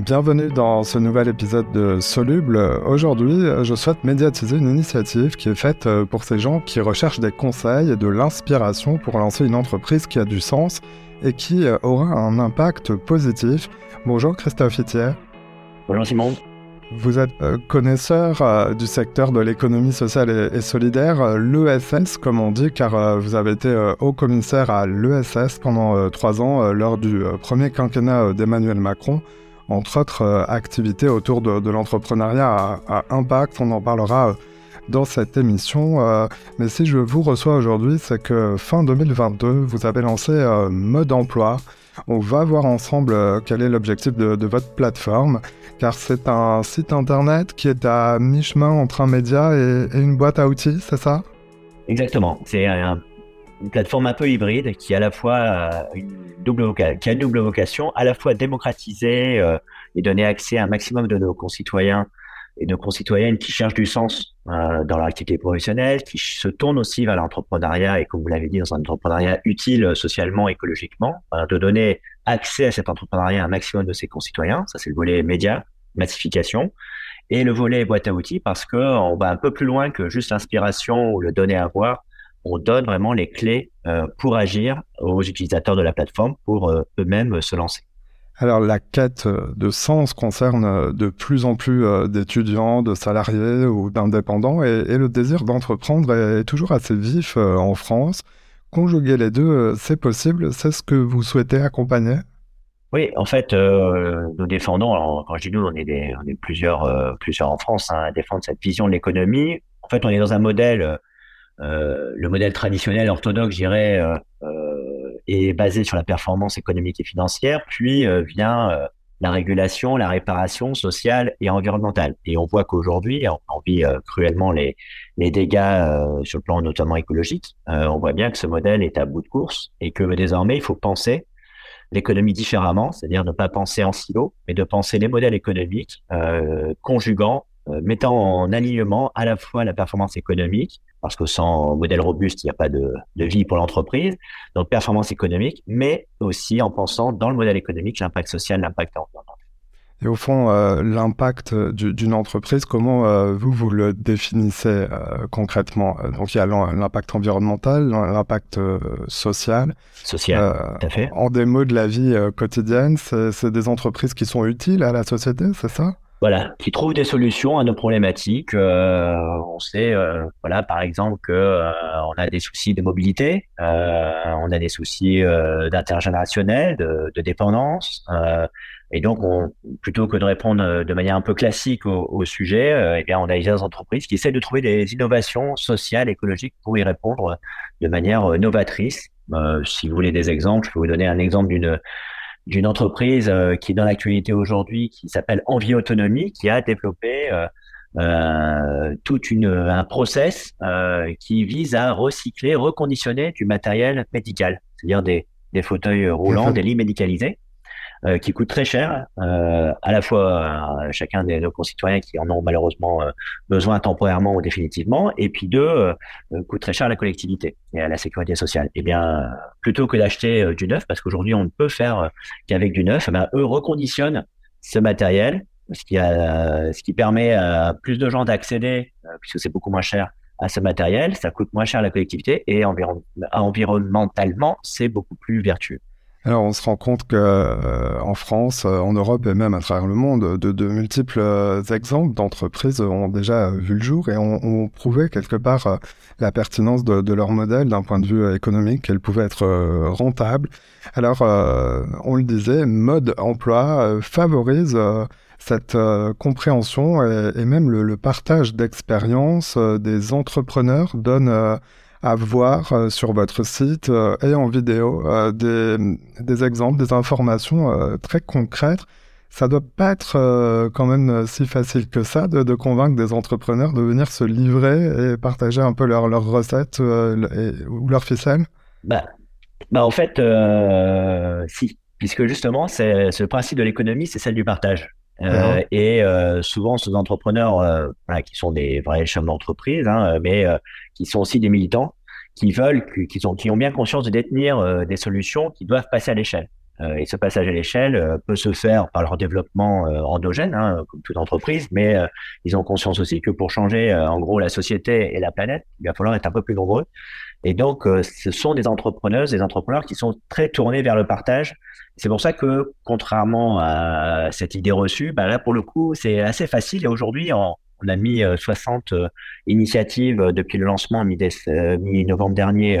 Bienvenue dans ce nouvel épisode de Soluble. Aujourd'hui, je souhaite médiatiser une initiative qui est faite pour ces gens qui recherchent des conseils et de l'inspiration pour lancer une entreprise qui a du sens et qui aura un impact positif. Bonjour Christophe Itier. Bonjour Simon. Vous êtes euh, connaisseur euh, du secteur de l'économie sociale et, solidaire, euh, l'ESS comme on dit, car vous avez été haut commissaire à l'ESS pendant trois ans lors du premier quinquennat d'Emmanuel Macron, entre autres activités autour de, l'entrepreneuriat à, impact. On en parlera dans cette émission. mais si je vous reçois aujourd'hui, c'est que fin 2022, vous avez lancé Mode Emploi. On va voir ensemble quel est l'objectif de votre plateforme car c'est un site internet qui est à mi-chemin entre un média et, une boîte à outils, c'est ça? Exactement. C'est une plateforme un peu hybride qui a à la fois euh, une double qui a une double vocation, à la fois démocratiser euh, et donner accès à un maximum de nos concitoyens et nos concitoyennes qui cherchent du sens euh, dans leur activité professionnelle, qui se tournent aussi vers l'entrepreneuriat et comme vous l'avez dit, dans un entrepreneuriat utile socialement, écologiquement, de donner accès à cet entrepreneuriat à un maximum de ses concitoyens. Ça, c'est le volet média, massification. Et le volet boîte à outils parce que on va un peu plus loin que juste l'inspiration ou le donner à voir. On donne vraiment les clés euh, pour agir aux utilisateurs de la plateforme pour euh, eux-mêmes se lancer. Alors la quête de sens concerne de plus en plus euh, d'étudiants, de salariés ou d'indépendants et, et, le désir d'entreprendre est toujours assez vif en France. Conjuguer les deux, c'est possible, c'est ce que vous souhaitez accompagner? Oui, en fait, euh, nous défendons, alors quand je dis nous, on est, des, on est plusieurs, euh, plusieurs en France hein, à défendre cette vision de l'économie. En fait, on est dans un modèle, euh, le modèle traditionnel orthodoxe, je dirais, est basé sur la performance économique et financière, puis vient la régulation, la réparation sociale et environnementale. Et on voit qu'aujourd'hui, on vit cruellement les, les dégâts sur le plan notamment écologique. on voit bien que ce modèle est à bout de course et que désormais, il faut penser l'économie différemment, c'est-à-dire ne pas penser en silo, mais de penser les modèles économiques euh, conjuguant, euh, mettant en alignement à la fois la performance économique, parce que sans modèle robuste, il n'y a pas de, de vie pour l'entreprise, donc performance économique, mais aussi en pensant dans le modèle économique l'impact social, l'impact environnemental. Et au fond, euh, l'impact d'une entreprise, comment euh, vous, vous le définissez euh, concrètement? Donc, il y a l'impact environnemental, l'impact social. Social, tout à fait. En des mots de la vie quotidienne, c'est des entreprises qui sont utiles à la société, c'est ça? Voilà, qui trouvent des solutions à nos problématiques. on sait, voilà, par exemple, que on a des soucis de mobilité, on a des soucis d'intergénérationnel, de, de, dépendance. Et donc, on, plutôt que de répondre euh, de manière un peu classique au, au sujet, euh, eh bien, on a des entreprises qui essaient de trouver des innovations sociales, écologiques pour y répondre de manière euh, novatrice. Euh, si vous voulez des exemples, je peux vous donner un exemple d'une d'une entreprise qui est dans l'actualité aujourd'hui, qui s'appelle Envie Autonomie, qui a développé euh, tout une, un process qui vise à recycler, reconditionner du matériel médical, c'est-à-dire des, des fauteuils roulants, des lits médicalisés. Euh, qui coûte très cher, euh, à la fois à chacun de nos concitoyens qui en ont malheureusement euh, besoin temporairement ou définitivement, et puis deux, coûte très cher à la collectivité et à la sécurité sociale. Eh bien, plutôt que d'acheter du neuf, parce qu'aujourd'hui on ne peut faire qu'avec du neuf, eh eux reconditionnent ce matériel, ce qui, a, ce qui permet à plus de gens d'accéder, puisque c'est beaucoup moins cher, à ce matériel, ça coûte moins cher à la collectivité et environnementalement, c'est beaucoup plus vertueux. Alors, on se rend compte que euh, en France, euh, en Europe et même à travers le monde, de, multiples euh, exemples d'entreprises ont déjà vu le jour et ont, prouvé quelque part la pertinence de, leur modèle d'un point de vue économique, qu'elle pouvait être rentable. Alors, on le disait, mode emploi favorise cette compréhension et, même le, le partage d'expériences des entrepreneurs donne à voir euh, sur votre site euh, et en vidéo euh, des, des, exemples, des informations très concrètes. Ça doit pas être quand même si facile que ça de, de, convaincre des entrepreneurs de venir se livrer et partager un peu leurs leur recettes ou leurs ficelles? Bah, bah en fait, si, puisque justement, c'est ce principe de l'économie, c'est celle du partage. Euh, et euh, souvent, ces entrepreneurs, euh, voilà, qui sont des vrais chefs d'entreprise, hein, mais qui sont aussi des militants, qui veulent, qui ont, qui ont bien conscience de détenir des solutions qui doivent passer à l'échelle. et ce passage à l'échelle peut se faire par leur développement endogène, hein, comme toute entreprise, mais ils ont conscience aussi que pour changer en gros la société et la planète, il va falloir être un peu plus nombreux. Et donc, ce sont des entrepreneuses, des entrepreneurs qui sont très tournés vers le partage. C'est pour ça que, contrairement à cette idée reçue, bah là, pour le coup, c'est assez facile. Et aujourd'hui, on, a mis 60 initiatives depuis le lancement mi-novembre dernier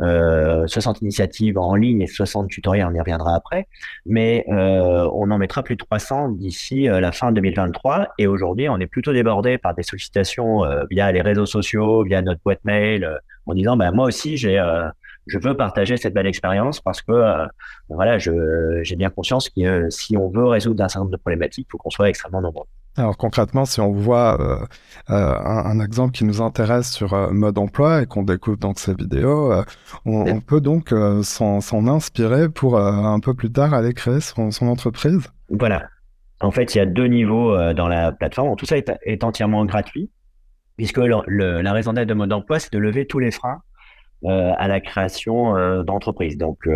euh, 60 initiatives en ligne et 60 tutoriels, on y reviendra après, mais euh, on en mettra plus de 300 d'ici euh, la fin 2023. Et aujourd'hui, on est plutôt débordé par des sollicitations euh, via les réseaux sociaux, via notre boîte mail, euh, en disant bah, moi aussi j'ai je veux partager cette belle expérience parce que voilà, j'ai bien conscience que si on veut résoudre un certain nombre de problématiques, il faut qu'on soit extrêmement nombreux. Alors concrètement, si on voit euh, euh, un, exemple qui nous intéresse sur euh, mode emploi et qu'on découvre dans ces vidéos, on, peut donc s'en inspirer pour un peu plus tard aller créer son, entreprise. Voilà. En fait, il y a deux niveaux dans la plateforme. Tout ça est, entièrement gratuit, puisque la raison d'être de mode emploi, c'est de lever tous les freins à la création d'entreprise. Donc,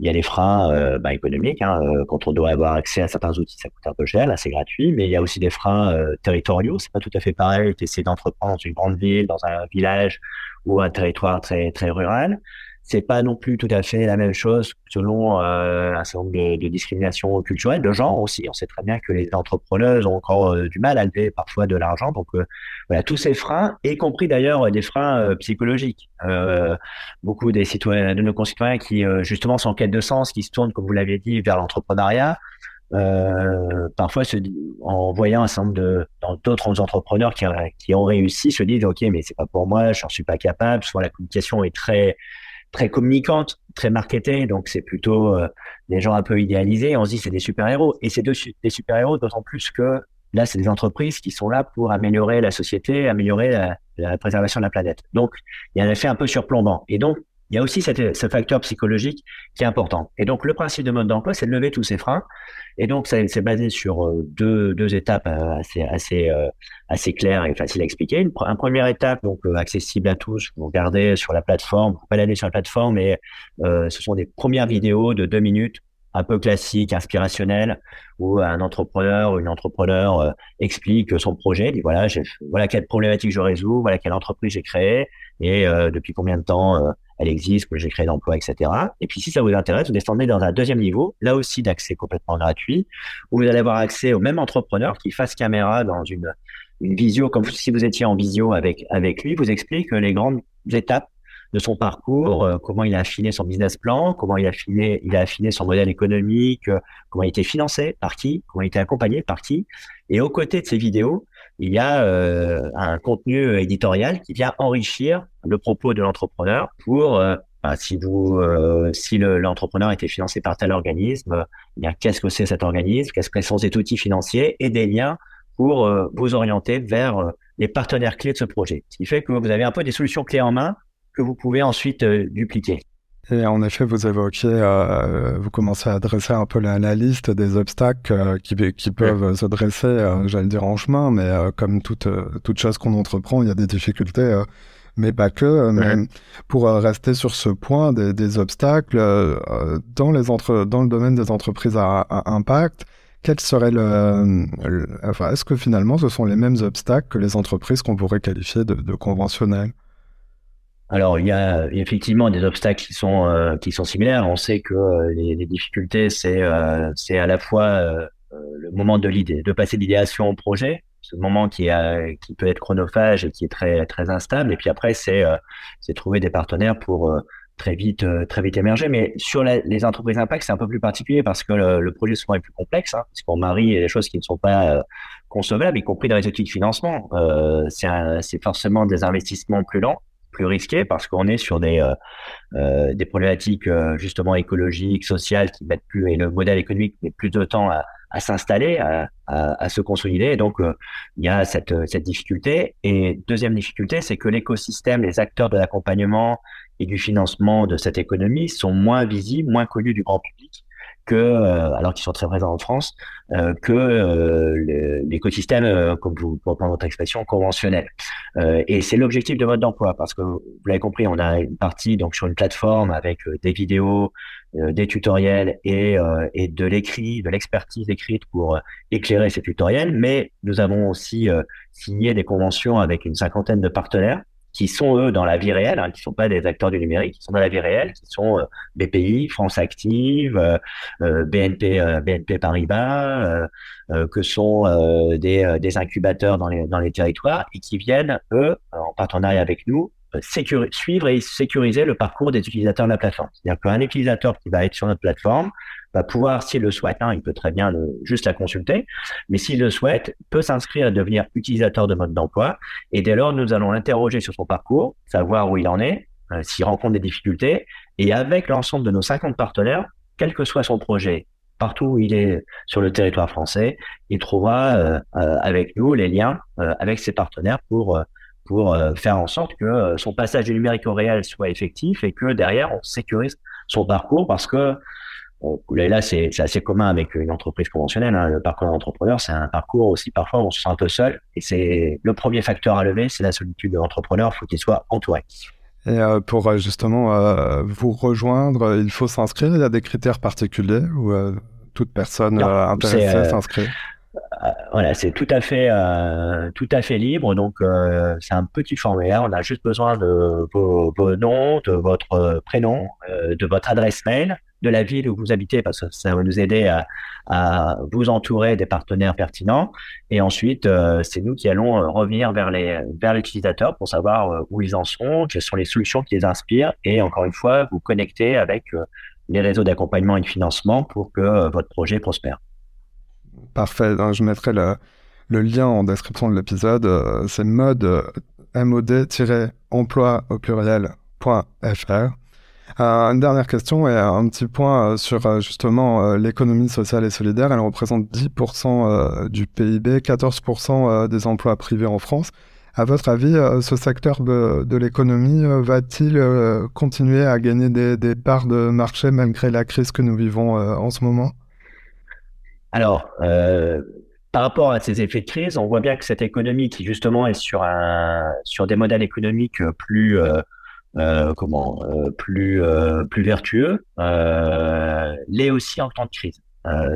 il y a les freins euh, bah, économiques. Hein, euh, quand on doit avoir accès à certains outils, ça coûte un peu cher. Là, c'est gratuit. Mais il y a aussi des freins euh, territoriaux. C'est pas tout à fait pareil d'essayer d'entreprendre dans une grande ville, dans un village ou un territoire très très rural c'est pas non plus tout à fait la même chose selon euh, un certain nombre de, discriminations culturelles, de genre aussi. On sait très bien que les entrepreneuses ont encore euh, du mal à lever parfois de l'argent. Donc euh, voilà, tous ces freins, y compris d'ailleurs des freins psychologiques. beaucoup des citoyens, de nos concitoyens qui justement sont en quête de sens, qui se tournent, comme vous l'avez dit, vers l'entrepreneuriat. parfois en voyant un certain nombre d'autres entrepreneurs qui, qui ont réussi se disent ok mais c'est pas pour moi je ne suis pas capable soit la communication est très très communicante, très marketée, donc c'est plutôt euh, des gens un peu idéalisés. On se dit c'est des super-héros. Et c'est des super-héros d'autant plus que là, c'est des entreprises qui sont là pour améliorer la société, améliorer la, la, préservation de la planète. Donc, il y a un effet un peu surplombant. Et donc, il y a aussi ce facteur psychologique qui est important. Et donc, le principe de mode d'emploi, c'est de lever tous ces freins. Et donc, c'est basé sur euh, deux, deux étapes euh, assez, assez, euh, assez claires et faciles à expliquer. Une, première étape, donc accessible à tous. Vous regardez sur la plateforme, vous pouvez aller sur la plateforme, mais euh, ce sont des premières vidéos de deux minutes un peu classique, inspirationnel, où un entrepreneur ou une entrepreneur explique son projet, dit voilà, voilà quelle problématique je résous, voilà quelle entreprise j'ai créée et depuis combien de temps elle existe, que j'ai créé d'emploi, etc. Et puis si ça vous intéresse, vous descendez dans un deuxième niveau, là aussi d'accès complètement gratuit, où vous allez avoir accès au même entrepreneur qui fasse caméra dans une, une visio, comme si vous étiez en visio avec, avec lui, vous explique les grandes étapes de son parcours, euh, comment il a affiné son business plan, comment il a affiné, il a affiné son modèle économique, euh, comment il été financé, par qui, comment il été accompagné, par qui. Et aux côtés de ces vidéos, il y a euh, un contenu éditorial qui vient enrichir le propos de l'entrepreneur pour euh, bah, si vous euh, si l'entrepreneur était financé par tel organisme, eh bien qu'est-ce que c'est cet organisme, qu'est-ce que sont ces outils financiers et des liens pour vous orienter vers les partenaires clés de ce projet? Ce qui fait que vous avez un peu des solutions clés en main que vous pouvez ensuite dupliquer. Et en effet, vous évoquiez, euh, vous commencez à dresser un peu la, liste des obstacles euh, qui, qui, peuvent se dresser, euh, j'allais dire en chemin, mais euh, comme toute, toute chose qu'on entreprend, il y a des difficultés, mais pas que. Mais pour rester sur ce point des, des obstacles, dans, les entre, dans le domaine des entreprises à, à impact, quel serait le, enfin, est-ce que finalement ce sont les mêmes obstacles que les entreprises qu'on pourrait qualifier de, de conventionnelles? Alors, il y a effectivement des obstacles qui sont euh, qui sont similaires. On sait que euh, les, les, difficultés, c'est euh, à la fois le moment de l'idée, de passer d'idéation au projet, ce moment qui est qui peut être chronophage et qui est très très instable. Et puis après, c'est trouver des partenaires pour très vite très vite émerger. Mais sur les entreprises impact, c'est un peu plus particulier parce que le, projet souvent est plus complexe. Hein, parce qu'on marie des choses qui ne sont pas concevables, y compris dans les outils de financement. c'est forcément des investissements plus lents plus risqué parce qu'on est sur des euh, euh, des problématiques euh, justement écologiques, sociales qui mettent plus et le modèle économique met plus de temps à, s'installer, à, à, se consolider. Donc il y a cette cette difficulté. Et deuxième difficulté, c'est que l'écosystème, les acteurs de l'accompagnement et du financement de cette économie sont moins visibles, moins connus du grand public que, alors qu'ils sont très présents en France, que l'écosystème, comme vous reprenez votre expression, conventionnel. et c'est l'objectif de mode d'emploi, parce que vous l'avez compris, on a une partie donc sur une plateforme avec des vidéos, des tutoriels et, et de l'écrit, de l'expertise écrite pour éclairer ces tutoriels, mais nous avons aussi signé des conventions avec une cinquantaine de partenaires qui sont eux dans la vie réelle, hein, qui sont pas des acteurs du numérique, qui sont dans la vie réelle, qui sont euh, BPI, France Active, euh, euh BNP, BNP Paribas, que sont des, incubateurs dans les territoires et qui viennent eux en partenariat avec nous suivre et sécuriser le parcours des utilisateurs de la plateforme. C'est-à-dire qu'un utilisateur qui va être sur notre plateforme va pouvoir, s'il le souhaite, hein, il peut très bien juste la consulter, mais s'il le souhaite, peut s'inscrire à devenir utilisateur de mode d'emploi. Et dès lors, nous allons l'interroger sur son parcours, savoir où il en est, euh, s'il rencontre des difficultés, et avec l'ensemble de nos 50 partenaires, quel que soit son projet, partout où il est sur le territoire français, il trouvera euh, euh, avec nous les liens avec ses partenaires pour pour faire en sorte que son passage du numérique au réel soit effectif et que derrière on sécurise son parcours parce que là, c'est assez commun avec une entreprise conventionnelle. Hein. Le parcours d'entrepreneur, c'est un parcours aussi parfois où on se sent un peu seul. Et c'est le premier facteur à lever, c'est la solitude de l'entrepreneur. Il faut qu'il soit entouré. Et euh, pour euh, justement euh, vous rejoindre, il faut s'inscrire. Il y a des critères particuliers où toute personne intéressée s'inscrit? Voilà, c'est tout à fait tout à fait libre. Donc c'est un petit formulaire. On a juste besoin de vos, vos noms, de votre prénom, de votre adresse mail de la ville où vous habitez, parce que ça va nous aider à, vous entourer des partenaires pertinents. Et ensuite, euh, c'est nous qui allons euh, revenir vers les vers l'utilisateur pour savoir euh, où ils en sont, quelles sont les solutions qui les inspirent, et encore une fois, vous connecter avec les réseaux d'accompagnement et de financement pour que votre projet prospère. Parfait. Je mettrai le, lien en description de l'épisode. C'est mode mod-emploi au pluriel.fr. Euh, une dernière question et un petit point euh, sur euh, justement l'économie sociale et solidaire. Elle représente 10% du PIB, 14% des emplois privés en France. À votre avis, ce secteur de, l'économie va-t-il continuer à gagner des, parts de marché malgré la crise que nous vivons en ce moment? Alors, par rapport à ces effets de crise, on voit bien que cette économie qui justement est sur, un, sur des modèles économiques plus euh, comment euh, plus euh, plus vertueux l'est aussi en temps de crise.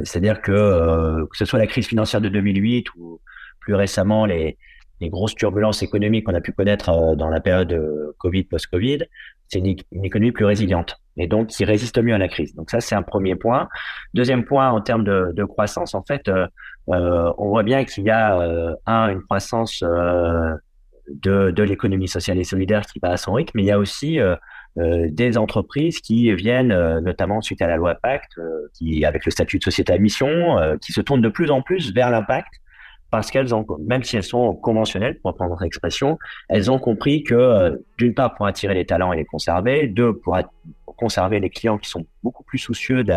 C'est-à-dire que que ce soit la crise financière de 2008 ou plus récemment les les grosses turbulences économiques qu'on a pu connaître dans la période Covid post-Covid, c'est une, économie plus résiliente et donc qui résiste mieux à la crise. Donc ça c'est un premier point. Deuxième point en termes de, croissance, en fait, euh, on voit bien qu'il y a un une croissance de, l'économie sociale et solidaire qui va à son rythme, mais il y a aussi euh, euh, des entreprises qui viennent, euh, notamment suite à la loi Pacte, qui avec le statut de société à mission, qui se tournent de plus en plus vers l'impact parce qu'elles ont, même si elles sont conventionnelles, pour prendre votre expression, elles ont compris que, d'une part, pour attirer les talents et les conserver, deux, pour conserver les clients qui sont beaucoup plus soucieux de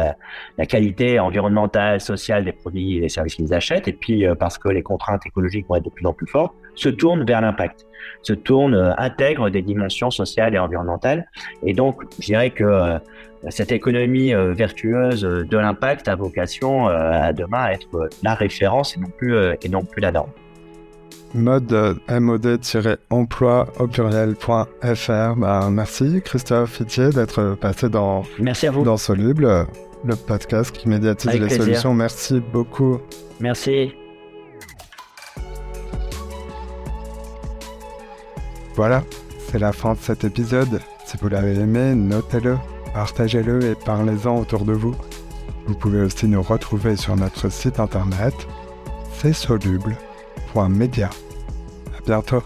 la, qualité environnementale, sociale des produits et des services qu'ils achètent, et puis parce que les contraintes écologiques vont être de plus en plus fortes, se tourne vers l'impact, se tourne, euh, intègre des dimensions sociales et environnementales. Et donc, je dirais que euh, cette économie euh, vertueuse de l'impact a vocation à demain à être la référence et non plus, et non plus la norme. Mode mod-emploi au pluriel.fr. Bah, merci Christophe Fitier d'être passé dans, merci à vous. dans Soluble, le podcast qui médiatise les solutions. Merci beaucoup. Merci. Voilà, c'est la fin de cet épisode. Si vous l'avez aimé, notez-le, partagez-le et parlez-en autour de vous. Vous pouvez aussi nous retrouver sur notre site internet, c'est soluble.media. À bientôt.